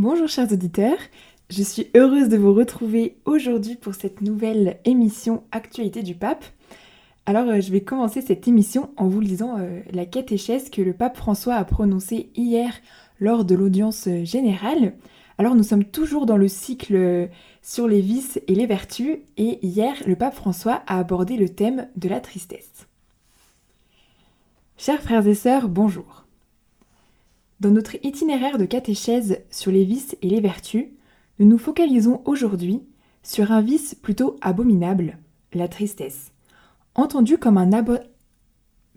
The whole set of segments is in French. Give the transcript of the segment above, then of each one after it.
Bonjour chers auditeurs, je suis heureuse de vous retrouver aujourd'hui pour cette nouvelle émission Actualité du pape. Alors euh, je vais commencer cette émission en vous lisant euh, la catéchèse que le pape François a prononcée hier lors de l'audience euh, générale. Alors nous sommes toujours dans le cycle sur les vices et les vertus et hier le pape François a abordé le thème de la tristesse. Chers frères et sœurs, bonjour. Dans notre itinéraire de catéchèse sur les vices et les vertus, nous nous focalisons aujourd'hui sur un vice plutôt abominable, la tristesse, entendu comme un,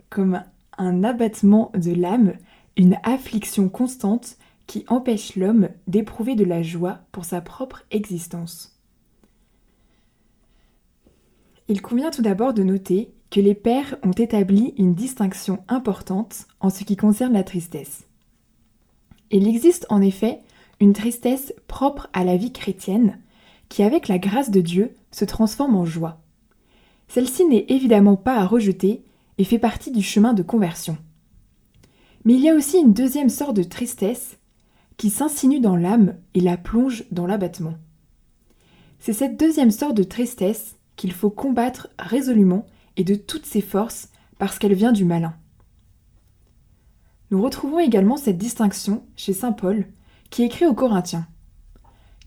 comme un abattement de l'âme, une affliction constante qui empêche l'homme d'éprouver de la joie pour sa propre existence. Il convient tout d'abord de noter que les pères ont établi une distinction importante en ce qui concerne la tristesse. Il existe en effet une tristesse propre à la vie chrétienne qui, avec la grâce de Dieu, se transforme en joie. Celle-ci n'est évidemment pas à rejeter et fait partie du chemin de conversion. Mais il y a aussi une deuxième sorte de tristesse qui s'insinue dans l'âme et la plonge dans l'abattement. C'est cette deuxième sorte de tristesse qu'il faut combattre résolument et de toutes ses forces parce qu'elle vient du malin. Nous retrouvons également cette distinction chez Saint Paul, qui écrit aux Corinthiens.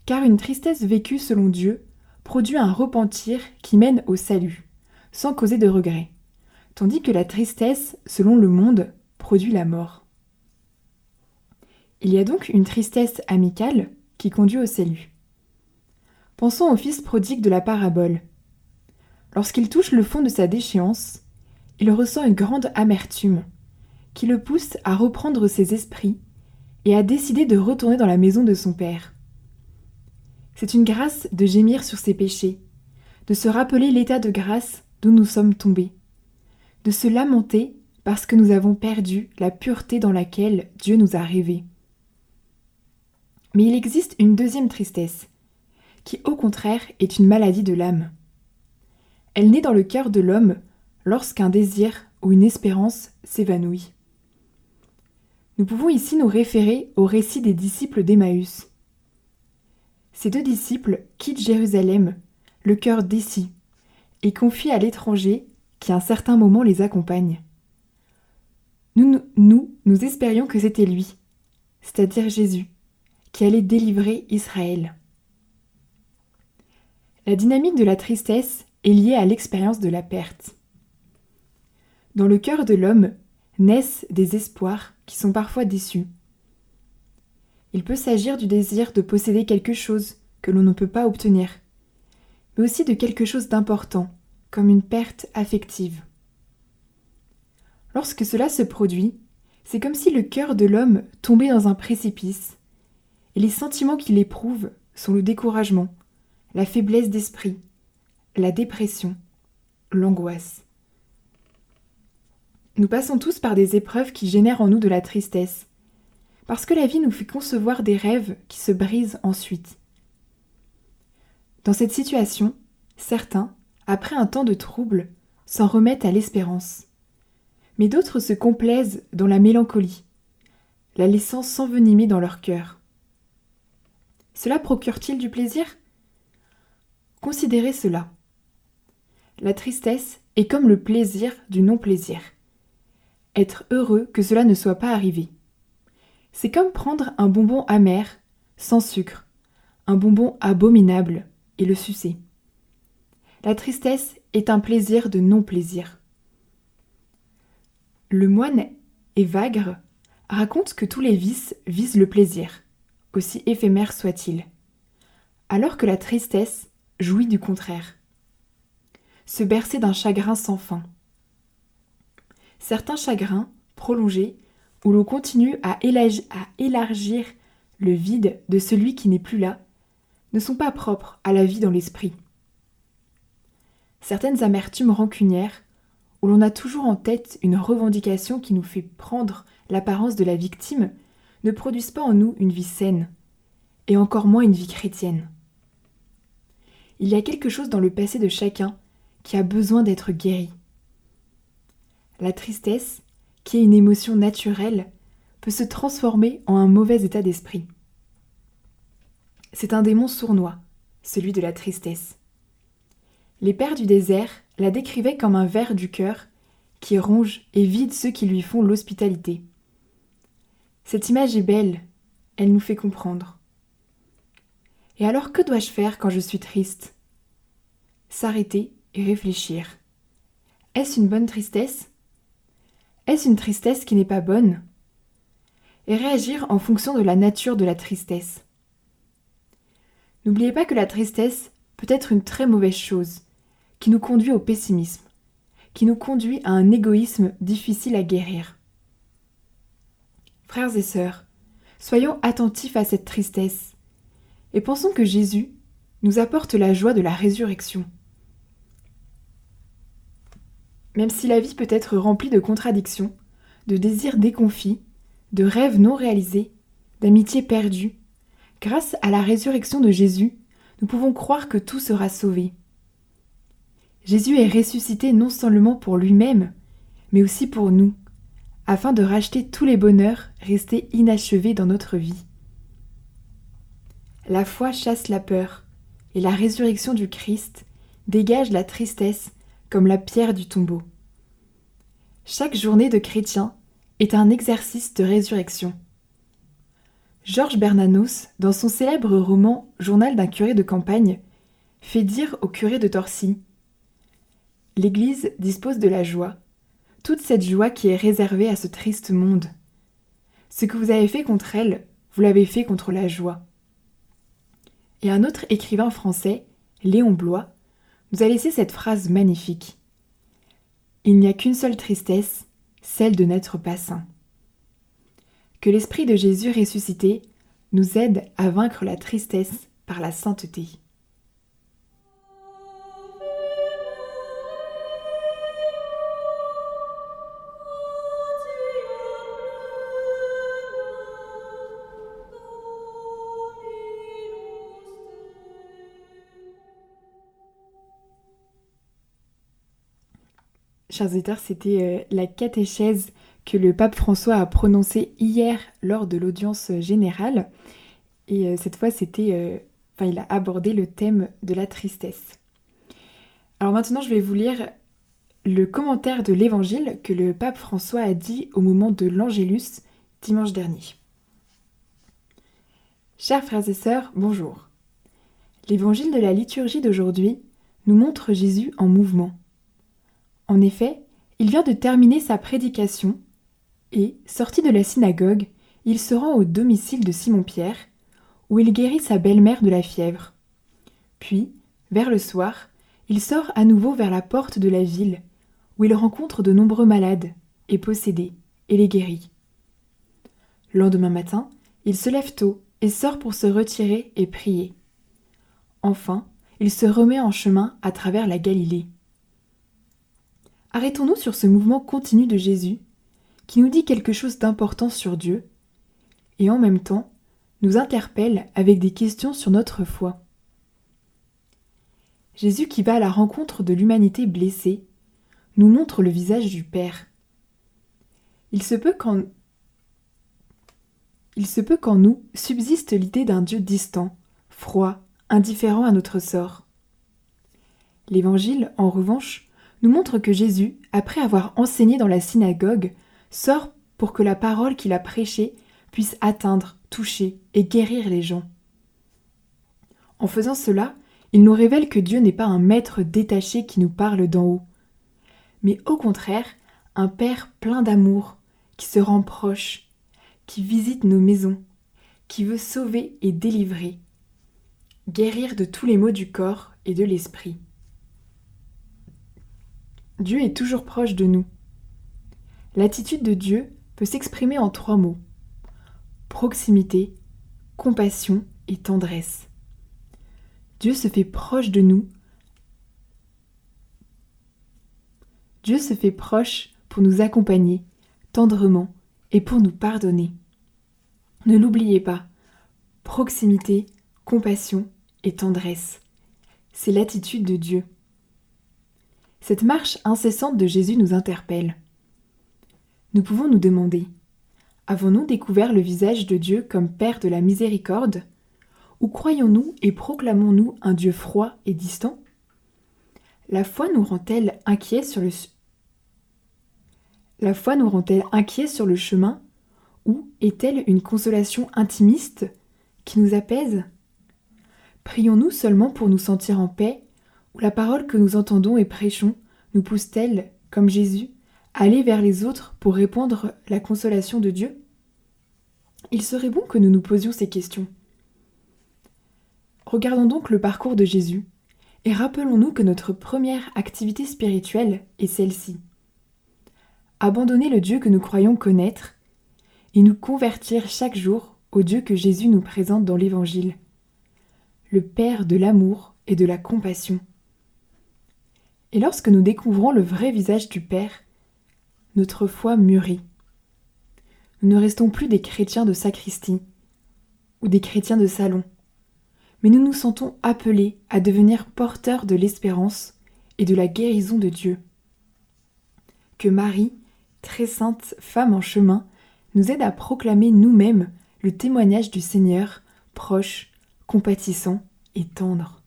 Car une tristesse vécue selon Dieu produit un repentir qui mène au salut, sans causer de regret, tandis que la tristesse, selon le monde, produit la mort. Il y a donc une tristesse amicale qui conduit au salut. Pensons au fils prodigue de la parabole. Lorsqu'il touche le fond de sa déchéance, il ressent une grande amertume, qui le pousse à reprendre ses esprits et à décider de retourner dans la maison de son Père. C'est une grâce de gémir sur ses péchés, de se rappeler l'état de grâce d'où nous sommes tombés, de se lamenter parce que nous avons perdu la pureté dans laquelle Dieu nous a rêvés. Mais il existe une deuxième tristesse, qui au contraire est une maladie de l'âme. Elle naît dans le cœur de l'homme lorsqu'un désir ou une espérance s'évanouit. Nous pouvons ici nous référer au récit des disciples d'Emmaüs. Ces deux disciples quittent Jérusalem, le cœur décis, et confient à l'étranger qui à un certain moment les accompagne. Nous, nous, nous espérions que c'était lui, c'est-à-dire Jésus, qui allait délivrer Israël. La dynamique de la tristesse est liée à l'expérience de la perte. Dans le cœur de l'homme naissent des espoirs qui sont parfois déçus. Il peut s'agir du désir de posséder quelque chose que l'on ne peut pas obtenir, mais aussi de quelque chose d'important, comme une perte affective. Lorsque cela se produit, c'est comme si le cœur de l'homme tombait dans un précipice, et les sentiments qu'il éprouve sont le découragement, la faiblesse d'esprit, la dépression, l'angoisse. Nous passons tous par des épreuves qui génèrent en nous de la tristesse, parce que la vie nous fait concevoir des rêves qui se brisent ensuite. Dans cette situation, certains, après un temps de trouble, s'en remettent à l'espérance. Mais d'autres se complaisent dans la mélancolie, la laissant s'envenimer dans leur cœur. Cela procure-t-il du plaisir? Considérez cela. La tristesse est comme le plaisir du non-plaisir être heureux que cela ne soit pas arrivé. C'est comme prendre un bonbon amer, sans sucre, un bonbon abominable, et le sucer. La tristesse est un plaisir de non-plaisir. Le moine Évagre raconte que tous les vices visent le plaisir, aussi éphémère soit-il, alors que la tristesse jouit du contraire. Se bercer d'un chagrin sans fin, certains chagrins prolongés où l'on continue à, élargir le vide de celui qui n'est plus là ne sont pas propres à la vie dans l'esprit. Certaines amertumes rancunières, où l'on a toujours en tête une revendication qui nous fait prendre l'apparence de la victime, ne produisent pas en nous une vie saine, et encore moins une vie chrétienne. Il y a quelque chose dans le passé de chacun qui a besoin d'être guéri. La tristesse, qui est une émotion naturelle, peut se transformer en un mauvais état d'esprit. c'est un démon sournois, celui de la tristesse. Les pères du désert la décrivaient comme un ver du cœur qui ronge et vide ceux qui lui font l'hospitalité. Cette image est belle, elle nous fait comprendre. Et alors que dois-je faire quand je suis triste? S'arrêter et réfléchir. Est-ce une bonne tristesse? Est-ce une tristesse qui n'est pas bonne? Et réagir en fonction de la nature de la tristesse. N'oubliez pas que la tristesse peut être une très mauvaise chose, qui nous conduit au pessimisme, qui nous conduit à un égoïsme difficile à guérir. Frères et sœurs, soyons attentifs à cette tristesse, et pensons que Jésus nous apporte la joie de la résurrection. Même si la vie peut être remplie de contradictions, de désirs déconfits, de rêves non réalisés, d'amitiés perdues, grâce à la résurrection de Jésus, nous pouvons croire que tout sera sauvé. Jésus est ressuscité non seulement pour lui-même, mais aussi pour nous, afin de racheter tous les bonheurs restés inachevés dans notre vie. La foi chasse la peur, et la résurrection du Christ dégage la tristesse la pierre du tombeau. Chaque journée de chrétien est un exercice de résurrection. Georges Bernanos, dans son célèbre roman Journal d'un curé de campagne, fait dire au curé de Torcy L'Église dispose de la joie, toute cette joie qui est réservée à ce triste monde. Ce que vous avez fait contre elle, vous l'avez fait contre la joie. Et un autre écrivain français, Léon Blois, nous a laissé cette phrase magnifique. Il n'y a qu'une seule tristesse, celle de n'être pas saint. Que l'Esprit de Jésus ressuscité nous aide à vaincre la tristesse par la sainteté. Chers auditeurs, c'était euh, la catéchèse que le pape François a prononcée hier lors de l'audience générale. Et euh, cette fois, c'était, euh, il a abordé le thème de la tristesse. Alors maintenant, je vais vous lire le commentaire de l'évangile que le pape François a dit au moment de l'Angélus dimanche dernier. Chers frères et sœurs, bonjour. L'évangile de la liturgie d'aujourd'hui nous montre Jésus en mouvement. En effet, il vient de terminer sa prédication et, sorti de la synagogue, il se rend au domicile de Simon-Pierre, où il guérit sa belle-mère de la fièvre. Puis, vers le soir, il sort à nouveau vers la porte de la ville, où il rencontre de nombreux malades et possédés, et les guérit. Lendemain matin, il se lève tôt et sort pour se retirer et prier. Enfin, il se remet en chemin à travers la Galilée. Arrêtons-nous sur ce mouvement continu de Jésus, qui nous dit quelque chose d'important sur Dieu, et en même temps nous interpelle avec des questions sur notre foi. Jésus qui va à la rencontre de l'humanité blessée nous montre le visage du Père. Il se peut qu'en il se peut qu'en nous subsiste l'idée d'un Dieu distant, froid, indifférent à notre sort. L'Évangile, en revanche, nous montre que Jésus, après avoir enseigné dans la synagogue, sort pour que la parole qu'il a prêchée puisse atteindre, toucher et guérir les gens. En faisant cela, il nous révèle que Dieu n'est pas un maître détaché qui nous parle d'en haut, mais au contraire un Père plein d'amour, qui se rend proche, qui visite nos maisons, qui veut sauver et délivrer, guérir de tous les maux du corps et de l'esprit. Dieu est toujours proche de nous. L'attitude de Dieu peut s'exprimer en trois mots. Proximité, compassion et tendresse. Dieu se fait proche de nous. Dieu se fait proche pour nous accompagner tendrement et pour nous pardonner. Ne l'oubliez pas, proximité, compassion et tendresse. C'est l'attitude de Dieu. Cette marche incessante de Jésus nous interpelle. Nous pouvons nous demander Avons-nous découvert le visage de Dieu comme Père de la miséricorde Ou croyons-nous et proclamons-nous un Dieu froid et distant? La foi nous rend-elle inquiets sur le sur le chemin ou est-elle une consolation intimiste qui nous apaise? Prions-nous seulement pour nous sentir en paix ou la parole que nous entendons et prêchons nous pousse-t-elle, comme Jésus, à aller vers les autres pour répandre la consolation de Dieu? Il serait bon que nous nous posions ces questions. Regardons donc le parcours de Jésus et rappelons-nous que notre première activité spirituelle est celle-ci. Abandonner le Dieu que nous croyons connaître et nous convertir chaque jour au Dieu que Jésus nous présente dans l'Évangile, le Père de l'amour et de la compassion. Et lorsque nous découvrons le vrai visage du Père, notre foi mûrit. Nous ne restons plus des chrétiens de sacristie ou des chrétiens de salon, mais nous nous sentons appelés à devenir porteurs de l'espérance et de la guérison de Dieu. Que Marie, très sainte femme en chemin, nous aide à proclamer nous-mêmes le témoignage du Seigneur, proche, compatissant et tendre.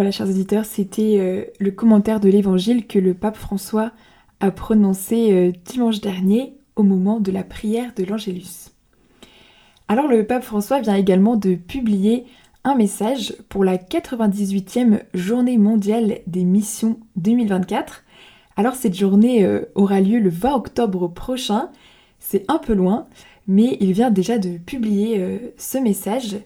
Voilà, chers auditeurs, c'était euh, le commentaire de l'évangile que le pape François a prononcé euh, dimanche dernier au moment de la prière de l'Angélus. Alors le pape François vient également de publier un message pour la 98e journée mondiale des missions 2024. Alors cette journée euh, aura lieu le 20 octobre prochain, c'est un peu loin, mais il vient déjà de publier ce message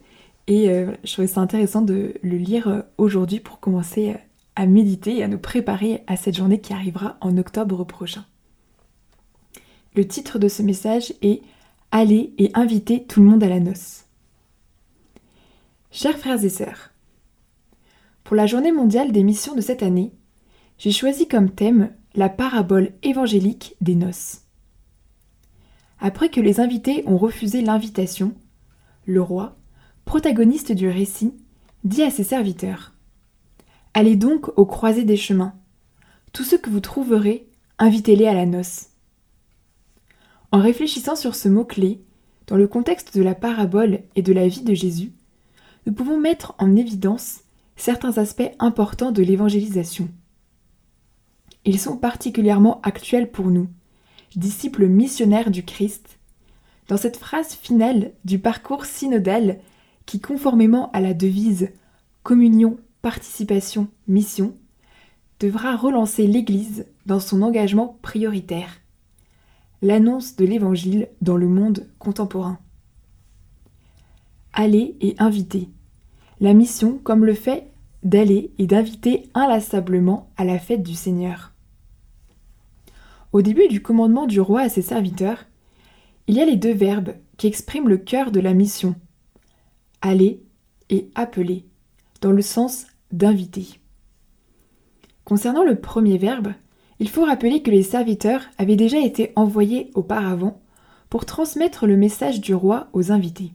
et euh, je trouvais ça intéressant de le lire euh, aujourd'hui pour commencer euh, à méditer et à nous préparer à cette journée qui arrivera en octobre prochain. Le titre de ce message est Aller et inviter tout le monde à la noce. Chers frères et sœurs, pour la journée mondiale des missions de cette année, j'ai choisi comme thème la parabole évangélique des noces. Après que les invités ont refusé l'invitation, le roi, protagoniste du récit, dit à ses serviteurs Allez donc aux croisées des chemins. Tous ceux que vous trouverez, invitez-les à la noce. En réfléchissant sur ce mot-clé, dans le contexte de la parabole et de la vie de Jésus, nous pouvons mettre en évidence certains aspects importants de l'évangélisation. Ils sont particulièrement actuels pour nous, disciples missionnaires du Christ, dans cette phrase finale du parcours synodal qui, conformément à la devise communion, participation, mission, devra relancer l'Église dans son engagement prioritaire, l'annonce de l'Évangile dans le monde contemporain. Aller et inviter. La mission comme le fait d'aller et d'inviter inlassablement à la fête du Seigneur. Au début du commandement du roi à ses serviteurs, il y a les deux verbes qui expriment le cœur de la mission, aller et appeler, dans le sens d'inviter. Concernant le premier verbe, il faut rappeler que les serviteurs avaient déjà été envoyés auparavant pour transmettre le message du roi aux invités.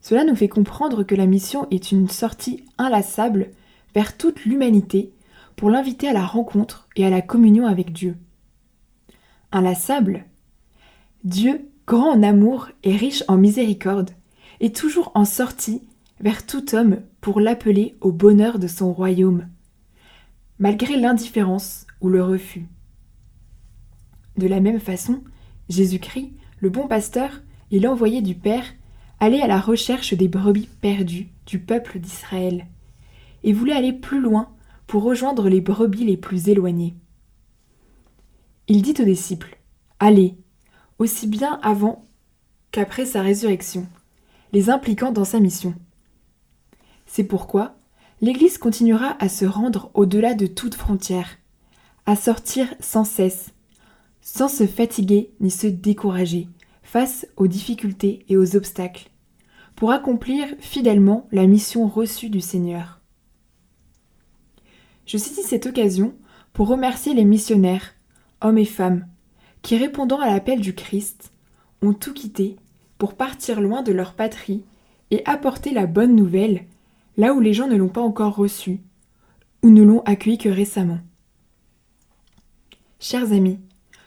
Cela nous fait comprendre que la mission est une sortie inlassable vers toute l'humanité pour l'inviter à la rencontre et à la communion avec Dieu. Inlassable? Dieu, grand en amour et riche en miséricorde, est toujours en sortie vers tout homme pour l'appeler au bonheur de son royaume, malgré l'indifférence ou le refus. De la même façon, Jésus-Christ, le bon pasteur et l'envoyé du Père, allait à la recherche des brebis perdues du peuple d'Israël, et voulait aller plus loin pour rejoindre les brebis les plus éloignées. Il dit aux disciples, Allez, aussi bien avant qu'après sa résurrection, les impliquant dans sa mission. C'est pourquoi l'Église continuera à se rendre au-delà de toute frontière, à sortir sans cesse, sans se fatiguer ni se décourager face aux difficultés et aux obstacles, pour accomplir fidèlement la mission reçue du Seigneur. Je saisis cette occasion pour remercier les missionnaires, hommes et femmes, qui répondant à l'appel du Christ, ont tout quitté pour partir loin de leur patrie et apporter la bonne nouvelle là où les gens ne l'ont pas encore reçue ou ne l'ont accueilli que récemment. Chers amis,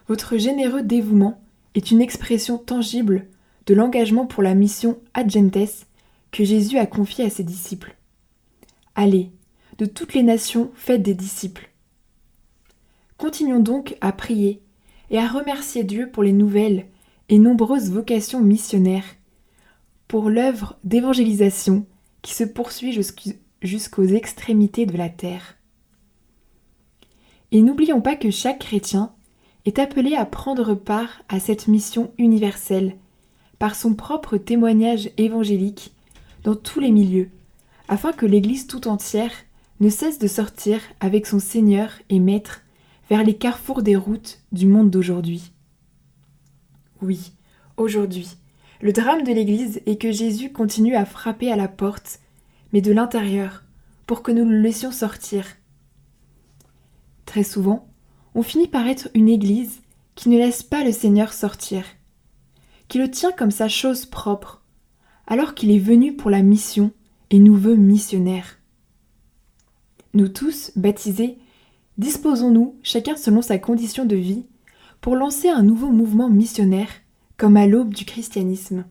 votre généreux dévouement est une expression tangible de l'engagement pour la mission Agentes que Jésus a confiée à ses disciples. Allez, de toutes les nations, faites des disciples. Continuons donc à prier et à remercier Dieu pour les nouvelles et nombreuses vocations missionnaires, pour l'œuvre d'évangélisation qui se poursuit jusqu'aux extrémités de la terre. Et n'oublions pas que chaque chrétien est appelé à prendre part à cette mission universelle par son propre témoignage évangélique dans tous les milieux, afin que l'Église tout entière ne cesse de sortir avec son Seigneur et Maître vers les carrefours des routes du monde d'aujourd'hui. Oui, aujourd'hui, le drame de l'Église est que Jésus continue à frapper à la porte, mais de l'intérieur, pour que nous le laissions sortir. Très souvent, on finit par être une Église qui ne laisse pas le Seigneur sortir, qui le tient comme sa chose propre, alors qu'il est venu pour la mission et nous veut missionnaires. Nous tous, baptisés, disposons-nous, chacun selon sa condition de vie, pour lancer un nouveau mouvement missionnaire, comme à l'aube du christianisme.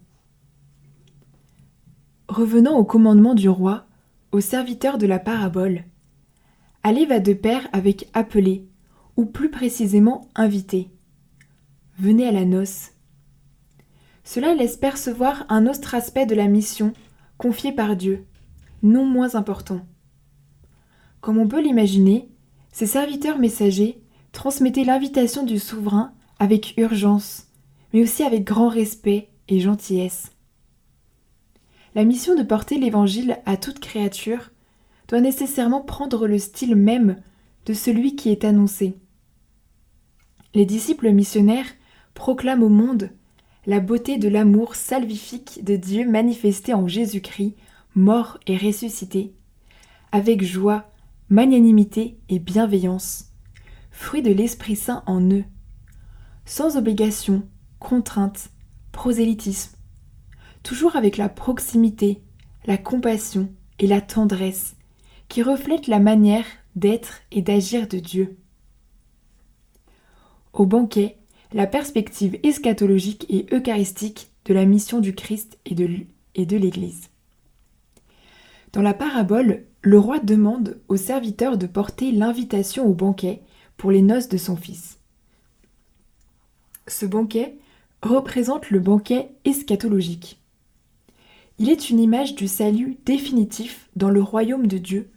Revenant au commandement du roi, au serviteur de la parabole, aller va de pair avec appeler, ou plus précisément inviter. Venez à la noce. Cela laisse percevoir un autre aspect de la mission confiée par Dieu, non moins important. Comme on peut l'imaginer, ces serviteurs messagers transmettaient l'invitation du souverain avec urgence, mais aussi avec grand respect et gentillesse. La mission de porter l'Évangile à toute créature doit nécessairement prendre le style même de celui qui est annoncé. Les disciples missionnaires proclament au monde la beauté de l'amour salvifique de Dieu manifesté en Jésus-Christ, mort et ressuscité, avec joie, magnanimité et bienveillance, fruit de l'Esprit Saint en eux, sans obligation, contrainte, prosélytisme, toujours avec la proximité, la compassion et la tendresse qui reflètent la manière d'être et d'agir de Dieu. Au banquet, la perspective eschatologique et eucharistique de la mission du Christ et de, l'Église. Dans la parabole, le roi demande au serviteur de porter l'invitation au banquet pour les noces de son fils. Ce banquet représente le banquet eschatologique. Il est une image du salut définitif dans le royaume de Dieu,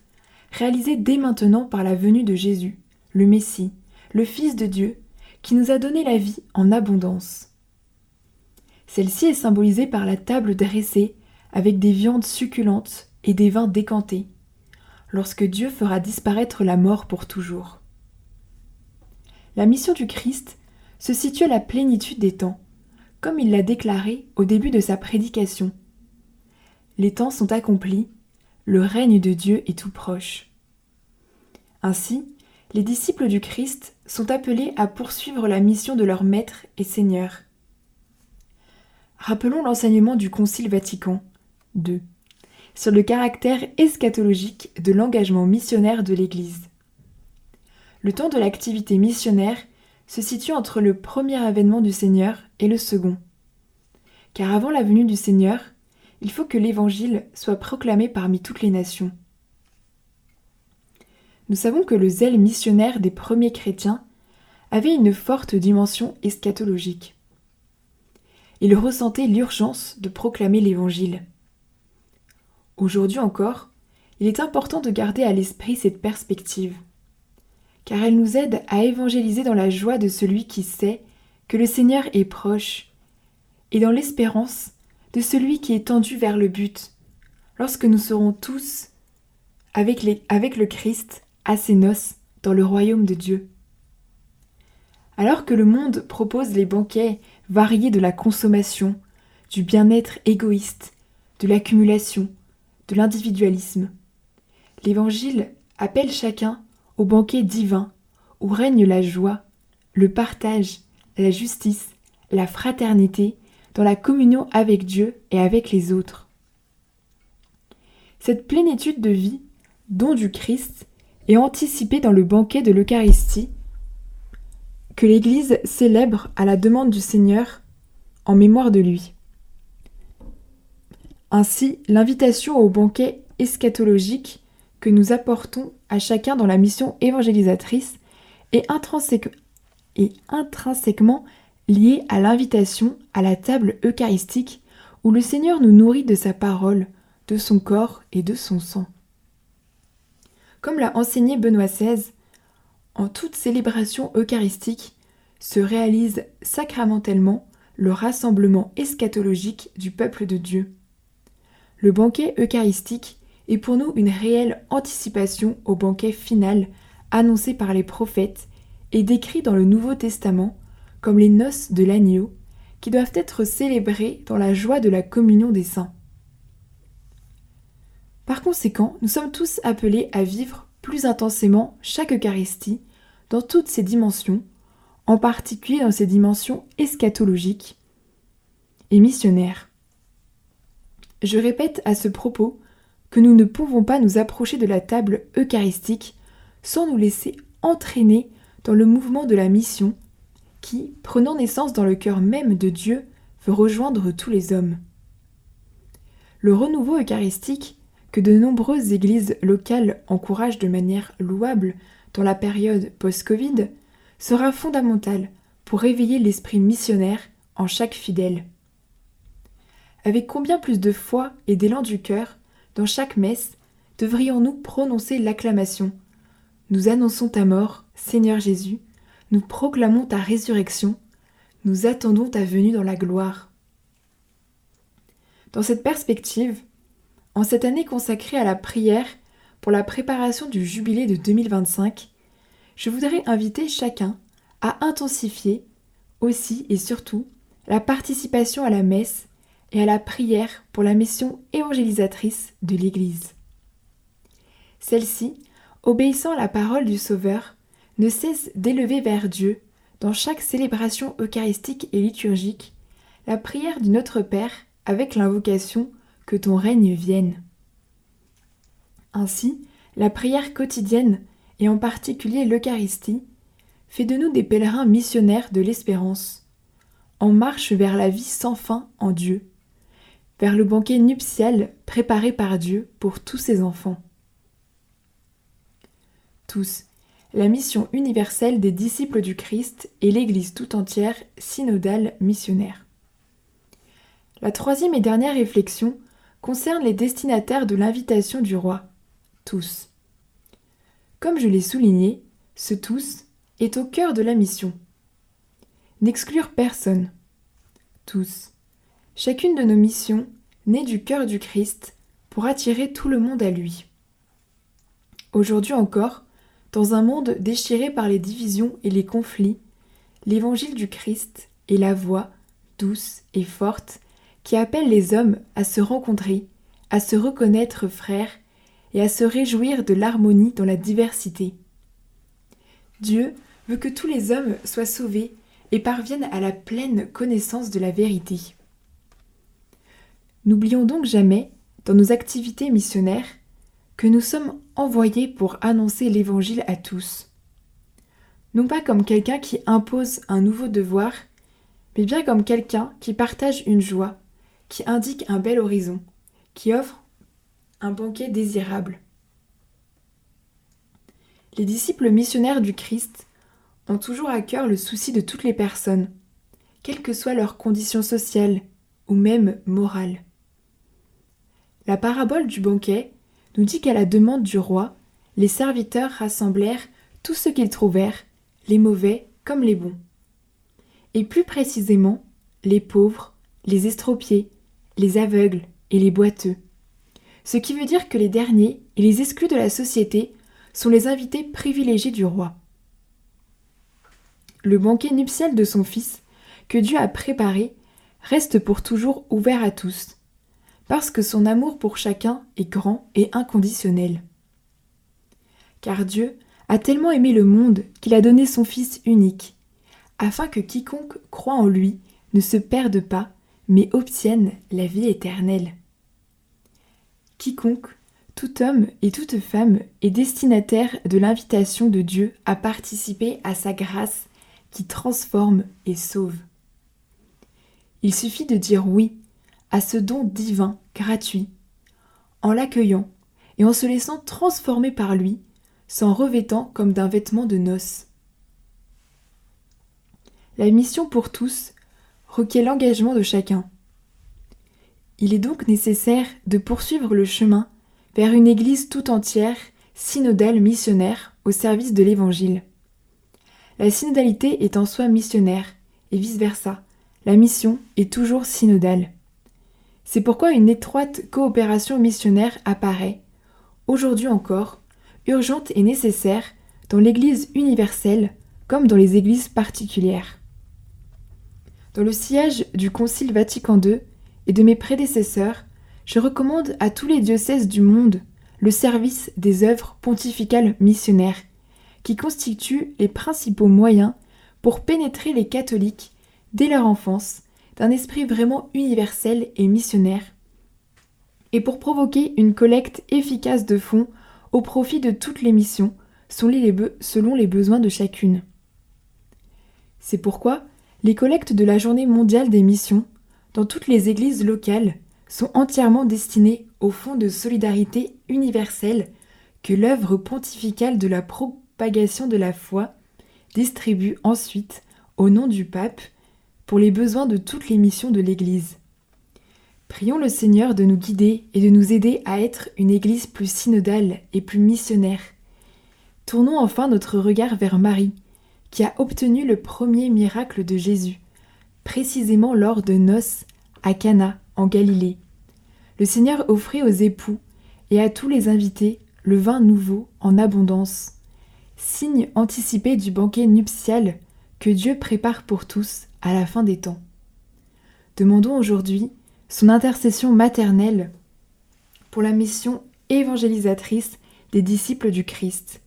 réalisé dès maintenant par la venue de Jésus, le Messie, le Fils de Dieu, qui nous a donné la vie en abondance. Celle-ci est symbolisée par la table dressée avec des viandes succulentes et des vins décantés, lorsque Dieu fera disparaître la mort pour toujours. La mission du Christ se situe à la plénitude des temps, comme il l'a déclaré au début de sa prédication. Les temps sont accomplis, le règne de Dieu est tout proche. Ainsi, les disciples du Christ sont appelés à poursuivre la mission de leur Maître et Seigneur. Rappelons l'enseignement du Concile Vatican II sur le caractère eschatologique de l'engagement missionnaire de l'Église. Le temps de l'activité missionnaire se situe entre le premier avènement du Seigneur et le second. Car avant la venue du Seigneur, il faut que l'Évangile soit proclamé parmi toutes les nations. Nous savons que le zèle missionnaire des premiers chrétiens avait une forte dimension eschatologique. Ils ressentaient l'urgence de proclamer l'Évangile. Aujourd'hui encore, il est important de garder à l'esprit cette perspective, car elle nous aide à évangéliser dans la joie de celui qui sait que le Seigneur est proche, et dans l'espérance de celui qui est tendu vers le but, lorsque nous serons tous avec, le Christ à ses noces dans le royaume de Dieu. Alors que le monde propose les banquets variés de la consommation, du bien-être égoïste, de l'accumulation, de l'individualisme. L'Évangile appelle chacun au banquet divin où règne la joie, le partage, la justice, la fraternité dans la communion avec Dieu et avec les autres. Cette plénitude de vie, don du Christ, est anticipée dans le banquet de l'Eucharistie que l'Église célèbre à la demande du Seigneur en mémoire de lui. Ainsi, l'invitation au banquet eschatologique que nous apportons à chacun dans la mission évangélisatrice est, intrinsèquement liée à l'invitation à la table eucharistique où le Seigneur nous nourrit de sa parole, de son corps et de son sang. Comme l'a enseigné Benoît XVI, en toute célébration eucharistique se réalise sacramentellement le rassemblement eschatologique du peuple de Dieu. Le banquet eucharistique est pour nous une réelle anticipation au banquet final annoncé par les prophètes et décrit dans le Nouveau Testament comme les noces de l'agneau qui doivent être célébrées dans la joie de la communion des saints. Par conséquent, nous sommes tous appelés à vivre plus intensément chaque Eucharistie dans toutes ses dimensions, en particulier dans ses dimensions eschatologiques et missionnaires. Je répète à ce propos que nous ne pouvons pas nous approcher de la table eucharistique sans nous laisser entraîner dans le mouvement de la mission qui, prenant naissance dans le cœur même de Dieu, veut rejoindre tous les hommes. Le renouveau eucharistique que de nombreuses églises locales encouragent de manière louable dans la période post-Covid sera fondamental pour réveiller l'esprit missionnaire en chaque fidèle. Avec combien plus de foi et d'élan du cœur, dans chaque messe, devrions-nous prononcer l'acclamation. Nous annonçons ta mort, Seigneur Jésus, nous proclamons ta résurrection, nous attendons ta venue dans la gloire. Dans cette perspective, en cette année consacrée à la prière pour la préparation du jubilé de 2025, je voudrais inviter chacun à intensifier aussi et surtout la participation à la messe et à la prière pour la mission évangélisatrice de l'Église. Celle-ci, obéissant à la parole du Sauveur, ne cesse d'élever vers Dieu, dans chaque célébration eucharistique et liturgique, la prière du Notre Père avec l'invocation Que ton règne vienne. Ainsi, la prière quotidienne, et en particulier l'Eucharistie, fait de nous des pèlerins missionnaires de l'espérance, en marche vers la vie sans fin en Dieu, vers le banquet nuptial préparé par Dieu pour tous ses enfants. Tous, la mission universelle des disciples du Christ et l'Église tout entière synodale missionnaire. La troisième et dernière réflexion concerne les destinataires de l'invitation du roi, tous. Comme je l'ai souligné, ce tous est au cœur de la mission. N'exclure personne. Tous. Chacune de nos missions naît du cœur du Christ pour attirer tout le monde à lui. Aujourd'hui encore, dans un monde déchiré par les divisions et les conflits, l'évangile du Christ est la voix douce et forte qui appelle les hommes à se rencontrer, à se reconnaître frères et à se réjouir de l'harmonie dans la diversité. Dieu veut que tous les hommes soient sauvés et parviennent à la pleine connaissance de la vérité. N'oublions donc jamais, dans nos activités missionnaires, que nous sommes envoyés pour annoncer l'Évangile à tous. Non pas comme quelqu'un qui impose un nouveau devoir, mais bien comme quelqu'un qui partage une joie, qui indique un bel horizon, qui offre un banquet désirable. Les disciples missionnaires du Christ ont toujours à cœur le souci de toutes les personnes, quelles que soient leurs conditions sociales ou même morales. La parabole du banquet nous dit qu'à la demande du roi, les serviteurs rassemblèrent tout ce qu'ils trouvèrent, les mauvais comme les bons. Et plus précisément, les pauvres, les estropiés, les aveugles et les boiteux. Ce qui veut dire que les derniers et les exclus de la société sont les invités privilégiés du roi. Le banquet nuptial de son fils, que Dieu a préparé, reste pour toujours ouvert à tous, parce que son amour pour chacun est grand et inconditionnel. Car Dieu a tellement aimé le monde qu'il a donné son Fils unique, afin que quiconque croit en lui ne se perde pas, mais obtiennent la vie éternelle. Quiconque, tout homme et toute femme est destinataire de l'invitation de Dieu à participer à sa grâce qui transforme et sauve. Il suffit de dire oui à ce don divin gratuit, en l'accueillant et en se laissant transformer par lui, s'en revêtant comme d'un vêtement de noces. La mission pour tous requiert l'engagement de chacun. Il est donc nécessaire de poursuivre le chemin vers une Église tout entière, synodale missionnaire, au service de l'Évangile. La synodalité est en soi missionnaire, et vice-versa, la mission est toujours synodale. C'est pourquoi une étroite coopération missionnaire apparaît, aujourd'hui encore, urgente et nécessaire dans l'Église universelle comme dans les Églises particulières. Dans le sillage du Concile Vatican II et de mes prédécesseurs, je recommande à tous les diocèses du monde le service des œuvres pontificales missionnaires, qui constituent les principaux moyens pour pénétrer les catholiques dès leur enfance d'un esprit vraiment universel et missionnaire, et pour provoquer une collecte efficace de fonds au profit de toutes les missions, selon les besoins de chacune. C'est pourquoi les collectes de la Journée mondiale des missions, dans toutes les églises locales, sont entièrement destinées au fonds de solidarité universelle que l'œuvre pontificale de la propagation de la foi distribue ensuite, au nom du pape, pour les besoins de toutes les missions de l'Église. Prions le Seigneur de nous guider et de nous aider à être une Église plus synodale et plus missionnaire. Tournons enfin notre regard vers Marie, qui a obtenu le premier miracle de Jésus, précisément lors de noces à Cana, en Galilée. Le Seigneur offrit aux époux et à tous les invités le vin nouveau en abondance, signe anticipé du banquet nuptial que Dieu prépare pour tous à la fin des temps. Demandons aujourd'hui son intercession maternelle pour la mission évangélisatrice des disciples du Christ,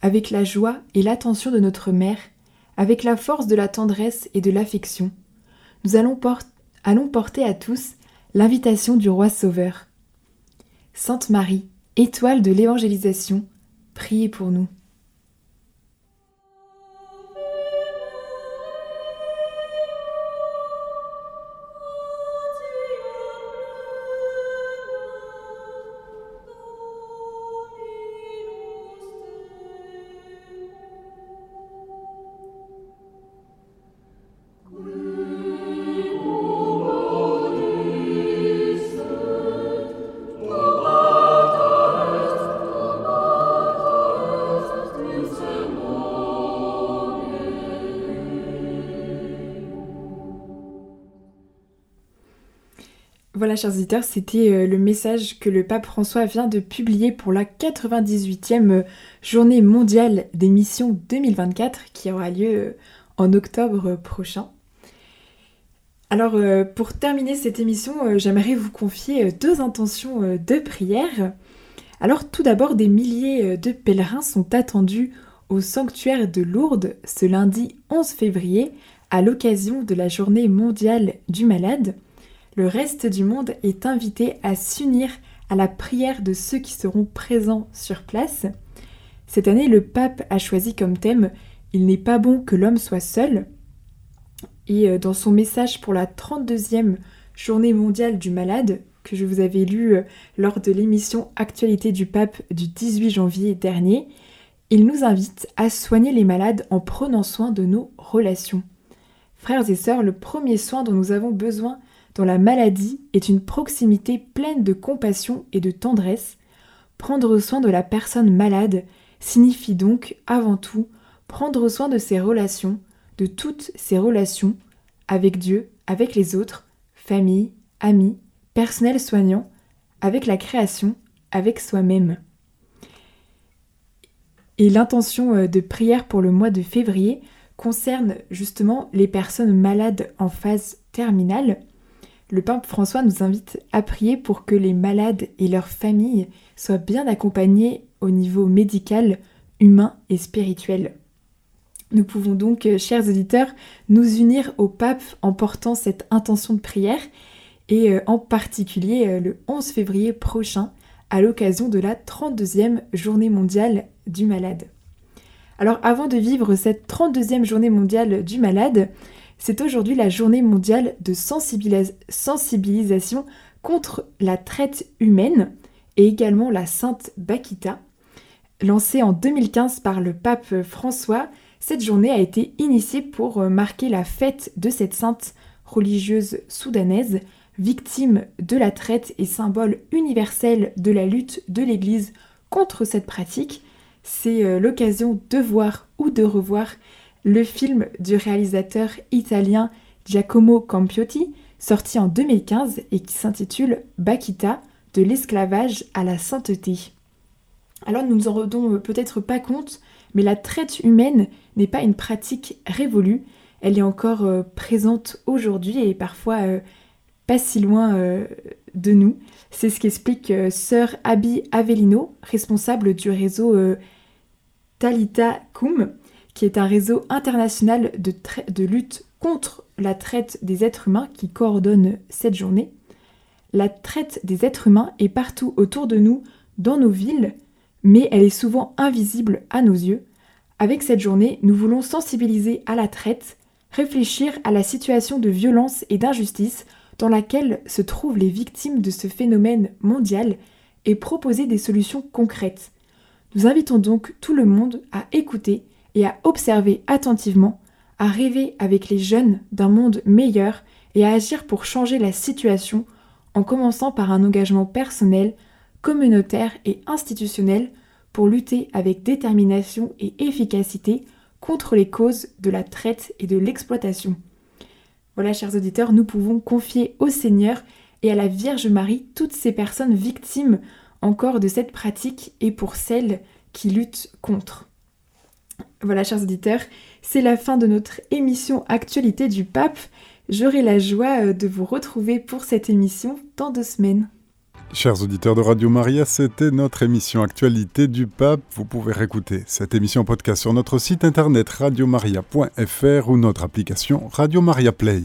avec la joie et l'attention de notre Mère, avec la force de la tendresse et de l'affection, nous allons, porter à tous l'invitation du Roi Sauveur. Sainte Marie, étoile de l'évangélisation, priez pour nous. Chers auditeurs, c'était euh, le message que le pape François vient de publier pour la 98e euh, journée mondiale des missions 2024 qui aura lieu euh, en octobre prochain. Alors, pour terminer cette émission, j'aimerais vous confier deux intentions de prière. Alors, tout d'abord, des milliers de pèlerins sont attendus au sanctuaire de Lourdes ce lundi 11 février à l'occasion de la journée mondiale du malade le reste du monde est invité à s'unir à la prière de ceux qui seront présents sur place. Cette année, le pape a choisi comme thème Il n'est pas bon que l'homme soit seul. Et euh, dans son message pour la 32e journée mondiale du malade, que je vous avais lu euh, lors de l'émission Actualité du pape du 18 janvier dernier, il nous invite à soigner les malades en prenant soin de nos relations. Frères et sœurs, le premier soin dont nous avons besoin dans la maladie est une proximité pleine de compassion et de tendresse. Prendre soin de la personne malade signifie donc avant tout prendre soin de ses relations, de toutes ses relations, avec Dieu, avec les autres, famille, amis, personnel soignant, avec la création, avec soi-même. Et l'intention euh, de prière pour le mois de février concerne justement les personnes malades en phase terminale le pape François nous invite à prier pour que les malades et leurs familles soient bien accompagnés au niveau médical, humain et spirituel. Nous pouvons donc, euh, chers auditeurs, nous unir au pape en portant cette intention de prière et euh, en particulier euh, le 11 février prochain à l'occasion de la 32e journée mondiale du malade. Alors avant de vivre cette 32e journée mondiale du malade, c'est aujourd'hui la journée mondiale de sensibilisation contre la traite humaine et également la Sainte Bakita. Lancée en 2015 par le pape François, cette journée a été initiée pour euh, marquer la fête de cette sainte religieuse soudanaise, victime de la traite et symbole universel de la lutte de l'Église contre cette pratique. C'est euh, l'occasion de voir ou de revoir le film du réalisateur italien Giacomo Campiotti, sorti en 2015 et qui s'intitule Bakita, de l'esclavage à la sainteté. Alors nous nous en rendons euh, peut-être pas compte, mais la traite humaine n'est pas une pratique révolue, elle est encore euh, présente aujourd'hui et parfois euh, pas si loin de nous. C'est ce qu'explique sœur Abby Avellino, responsable du réseau Talita Cum, qui est un réseau international de, lutte contre la traite des êtres humains qui coordonne cette journée. La traite des êtres humains est partout autour de nous, dans nos villes, mais elle est souvent invisible à nos yeux. Avec cette journée, nous voulons sensibiliser à la traite, réfléchir à la situation de violence et d'injustice dans laquelle se trouvent les victimes de ce phénomène mondial et proposer des solutions concrètes. Nous invitons donc tout le monde à écouter et à observer attentivement, à rêver avec les jeunes d'un monde meilleur et à agir pour changer la situation en commençant par un engagement personnel, communautaire et institutionnel pour lutter avec détermination et efficacité contre les causes de la traite et de l'exploitation. Voilà, chers auditeurs, nous pouvons confier au Seigneur et à la Vierge Marie toutes ces personnes victimes encore de cette pratique et pour celles qui luttent contre. Voilà, chers auditeurs, c'est la fin de notre émission Actualité du Pape. J'aurai la joie euh, de vous retrouver pour cette émission dans deux semaines. Chers auditeurs de Radio Maria, c'était notre émission Actualité du Pape. Vous pouvez réécouter cette émission podcast sur notre site internet radiomaria.fr ou notre application Radio Maria Play.